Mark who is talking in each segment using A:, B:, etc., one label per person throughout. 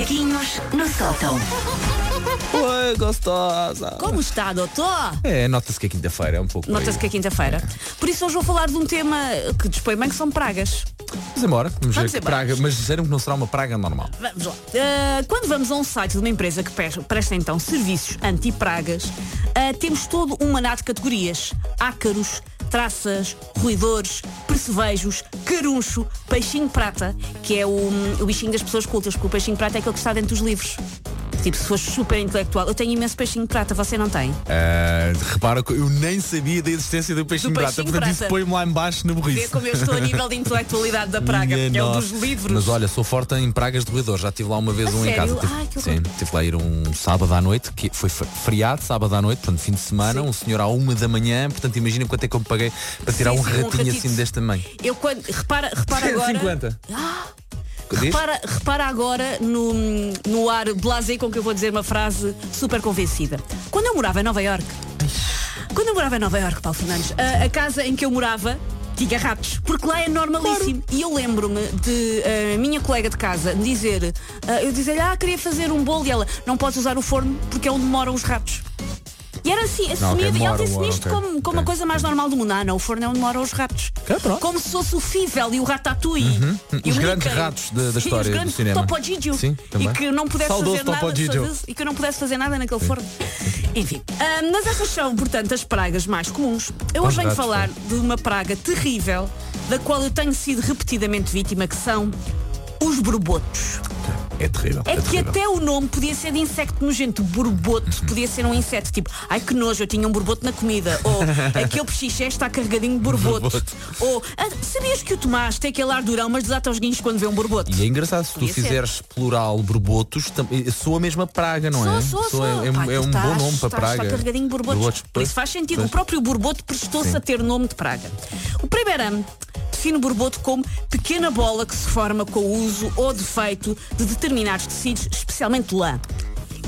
A: Macaquinhos no sótão.
B: Oi, gostosa.
C: Como está, doutor?
B: É, nota-se que é quinta-feira, é um pouco.
C: Nota-se que é quinta-feira. Por isso hoje vou falar de um tema que dispõe bem que são pragas.
B: Vamos embora. Vamos,
C: Vamos
B: ver
C: embora.
B: praga, mas disseram que não será uma praga normal.
C: Vamos lá. Ah, quando vamos a um site de uma empresa que presta então serviços anti-pragas, ah, temos todo um maná de categorias. Ácaros, traças, roedores, percevejos, caruncho, peixinho prata, que é o, o bichinho das pessoas cultas, porque o peixinho prata é aquele que está dentro dos livros. Tipo, se fores super intelectual, eu tenho imenso peixinho prata, você não tem?
B: Ah, repara que eu nem sabia da existência do peixinho,
C: Do
B: prata,
C: peixinho
B: portanto isso
C: prata.
B: põe-me lá embaixo na
C: Vê
B: burrice.
C: como eu estou a nível de intelectualidade da praga,
B: Minha
C: é o
B: nossa.
C: dos livros.
B: Mas olha, sou forte em pragas de roedor. Já tive lá uma vez
C: A
B: um em
C: sério?
B: casa. Tive,
C: Ai,
B: sim, tive lá ir um sábado à noite, que foi fe- feriado, sábado à noite, portanto fim de semana,
C: Sim.
B: um senhor à uma da manhã, portanto imagina quanto é que eu me paguei para tirar
C: Sim,
B: um
C: sim, um
B: ratinho
C: ratito.
B: assim deste tamanho.
C: Eu quando. Repara, repara agora.
B: 50. Diz?
C: Repara, repara agora no, no ar blasé com que eu vou dizer uma frase super convencida. Quando eu morava em Nova York, quando eu morava em Nova York, Paulo Fernandes, a, a casa em que eu morava tinha ratos, porque lá é normalíssimo. E eu lembro-me de a minha colega de casa me dizer, eu dizer-lhe, ah, queria fazer um bolo e ela, não podes usar o forno porque é onde moram os ratos. E era assim, assumido, e
B: moram,
C: disse-me isto
B: ok,
C: como, como
B: ok,
C: a coisa mais normal do mundo. Ah, não, o forno é onde moram os ratos.
B: Pronto.
C: Como se fosse o Fível e o Ratatouille. E
B: Os
C: o
B: grandes
C: Mickey.
B: ratos da- da
C: Sim,
B: história
C: os
B: do
C: grandes
B: cinema.
C: Topo Gigio.
B: Sim, também.
C: E que não pudesse
B: Saudoso
C: fazer nada. E que não pudesse fazer nada naquele forno. Enfim, ah, mas essas são, portanto, as pragas mais comuns. Eu hoje venho falar
B: sim.
C: de uma praga terrível, da qual eu tenho sido repetidamente vítima, que são os borbotos.
B: É terrível.
C: É, que
B: terrível.
C: até o nome podia ser de insecto nojento. Borboto podia ser um inseto. Tipo, ai que nojo, eu tinha um borboto na comida. Ou aquele pechiché está carregadinho de borboto.
B: Borboto.
C: Ou ah, sabias que o Tomás tem aquele ar durão, mas desata os guinhos quando vê um borboto?
B: E é engraçado, se tu
C: Podia ser.
B: fizeres plural borbotos, eh, soa a mesma praga, não é?
C: Sou, sou,
B: Soa-
C: sou.
B: É,
C: Pá,
B: é um
C: estás-
B: bom nome para praga.
C: Está carregadinho de borbotos.
B: Borbotos,
C: Por isso faz sentido.
B: pois.
C: O próprio borboto prestou-se a ter nome de praga. O primeiro ano define o borboto como pequena bola que se forma com o uso ou defeito de determinados tecidos, especialmente lã.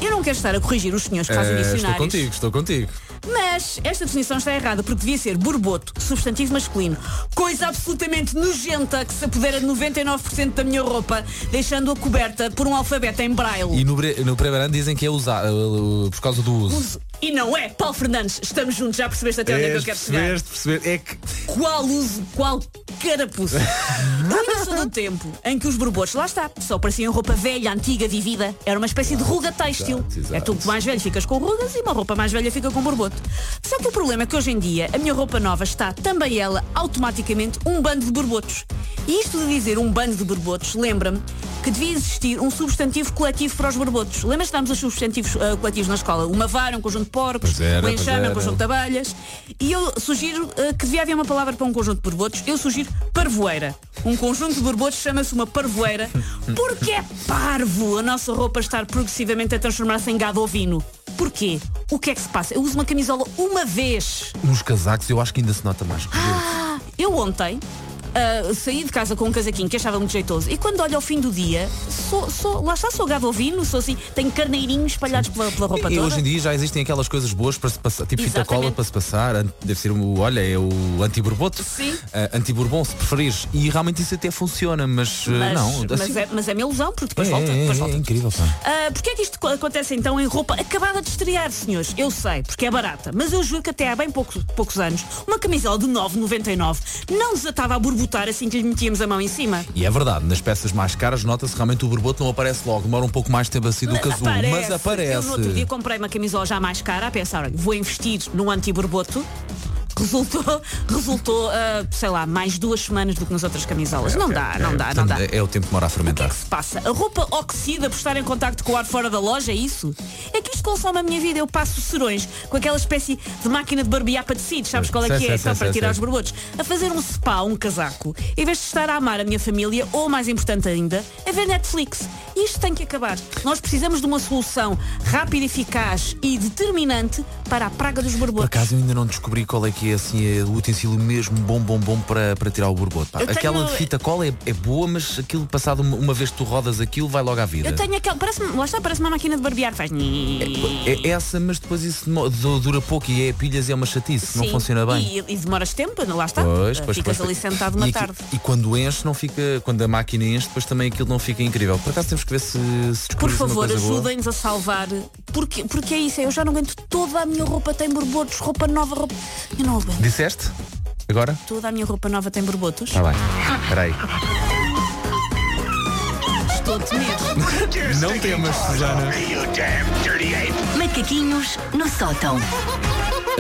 C: Eu não quero estar a corrigir os senhores que fazem
B: Eh, estou
C: dicionários.
B: contigo, estou contigo.
C: Mas esta definição está errada porque devia ser borboto, substantivo masculino. Coisa absolutamente nojenta que se apodera de 99% da minha roupa, deixando-a coberta por um alfabeto em braille.
B: E no, no primeiro ano dizem que é usado uh, uh, por causa do uso.
C: Uso. E não é, Paulo Fernandes, estamos juntos, já percebeste até onde é que eu quero chegar.
B: percebeste. É que
C: Qual uso, qual carapuça. Sou do tempo em que os borbotos, lá está, só pareciam roupa velha, antiga, vivida. Era uma espécie de ruga têxtil. É tu que mais velho ficas com rugas e uma roupa mais velha fica com borboto. Só que o problema é que hoje em dia a minha roupa nova está também ela automaticamente um bando de borbotos. E isto de dizer um bando de borbotos lembra-me que devia existir um substantivo coletivo para os borbotos. Lembras que os substantivos ah, coletivos na escola? Uma vara, um conjunto de porcos,
B: era,
C: um enxame, um conjunto de abelhas. E eu sugiro ah, que devia haver uma palavra para um conjunto de borbotos. Eu sugiro parvoeira. Um conjunto de borbotos chama-se uma parvoeira porque é parvo a nossa roupa estar progressivamente a transformar-se em gado ovino. Porquê? O que é que se passa? Eu uso uma camisola uma vez.
B: nos casacos eu acho que ainda se nota mais.
C: Ah, eu ontem ah, saí de casa com um casaquinho que achava muito jeitoso e quando olho ao fim do dia, sou, sou, lá está, sou gado ovino, sou assim, tenho carneirinhos espalhados pela, pela roupa
B: E
C: toda.
B: hoje em dia já existem aquelas coisas boas para se passar, tipo fita cola para se passar, deve ser o, olha, é o anti-borboto. Ah, anti-bourbon se preferires, e realmente isso até funciona, mas, ah,
C: mas,
B: não,
C: mas,
B: assim-
C: é, mas é uma ilusão, porque depois
B: é,
C: volta.
B: é,
C: depois
B: é,
C: volta.
B: é incrível, pá.
C: Ah, Porquê é que isto acontece então em roupa acabada de estrear, senhores? Eu sei, porque é barata, mas eu juro que até há bem poucos, poucos anos uma camisola de 9,99 não desatava a borbotar assim que lhe metíamos a mão em cima.
B: E é verdade, nas peças mais caras nota-se realmente o borboto não aparece logo, demora um pouco mais tempo assim do que azul, mas aparece.
C: Eu no outro dia comprei uma camisola já mais cara a pensar, olha, vou investir num anti-borboto. Resultou, resultou ah, sei lá, mais duas semanas do que nas outras camisolas. não
B: Ok,
C: dá,
B: ok.
C: não dá, não dá.
B: É, é o tempo que demora a
C: O que é
B: fermentar.
C: que se passa? A roupa oxida por estar em contacto com o ar fora da loja, é isso? É que isto consome a minha vida. Eu passo serões com aquela espécie de máquina de barbear para tecidos, sabes qual é
B: Sei,
C: que é?
B: sei,
C: Só para tirar os borbotos. A fazer um spa, um casaco, em vez de estar a amar a minha família, ou mais importante ainda, a ver Netflix. Isto tem que acabar. Nós precisamos de uma solução rápida, eficaz e determinante para a praga dos
B: Por
C: borbotos.
B: acaso eu ainda não descobri qual é que é assim é o utensílio mesmo bom, bom, bom para, para tirar o borboto. pá.
C: Eu tenho-
B: Aquela de fita cola é, é boa, mas aquilo passado uma, uma vez que tu rodas aquilo, vai logo à vida.
C: Eu tenho aquele. Parece, lá está, parece uma máquina de barbear. Faz.
B: É essa, mas depois isso dura pouco e é pilhas e é uma chatice, não
C: Sim.
B: funciona bem.
C: E, e demoras tempo, não lá está.
B: Pois, pois,
C: Ficas
B: pois,
C: ali sentado
B: e,
C: uma
B: aqui-
C: tarde.
B: e quando enche, não fica. Quando a máquina enche, depois também aquilo não fica incrível. Por acaso temos que ver se, se
C: Por favor, ajudem-nos a salvar. Porque, porque é isso, eu já não aguento. Toda a minha roupa tem borbotos, roupa nova, roupa. Eu não aguento.
B: Disseste? Agora?
C: Toda a minha roupa nova tem borbotos.
B: Está bem. Espera aí.
C: Estou a temer.
B: Não temas, Susana.
D: Macaquinhos no sótão.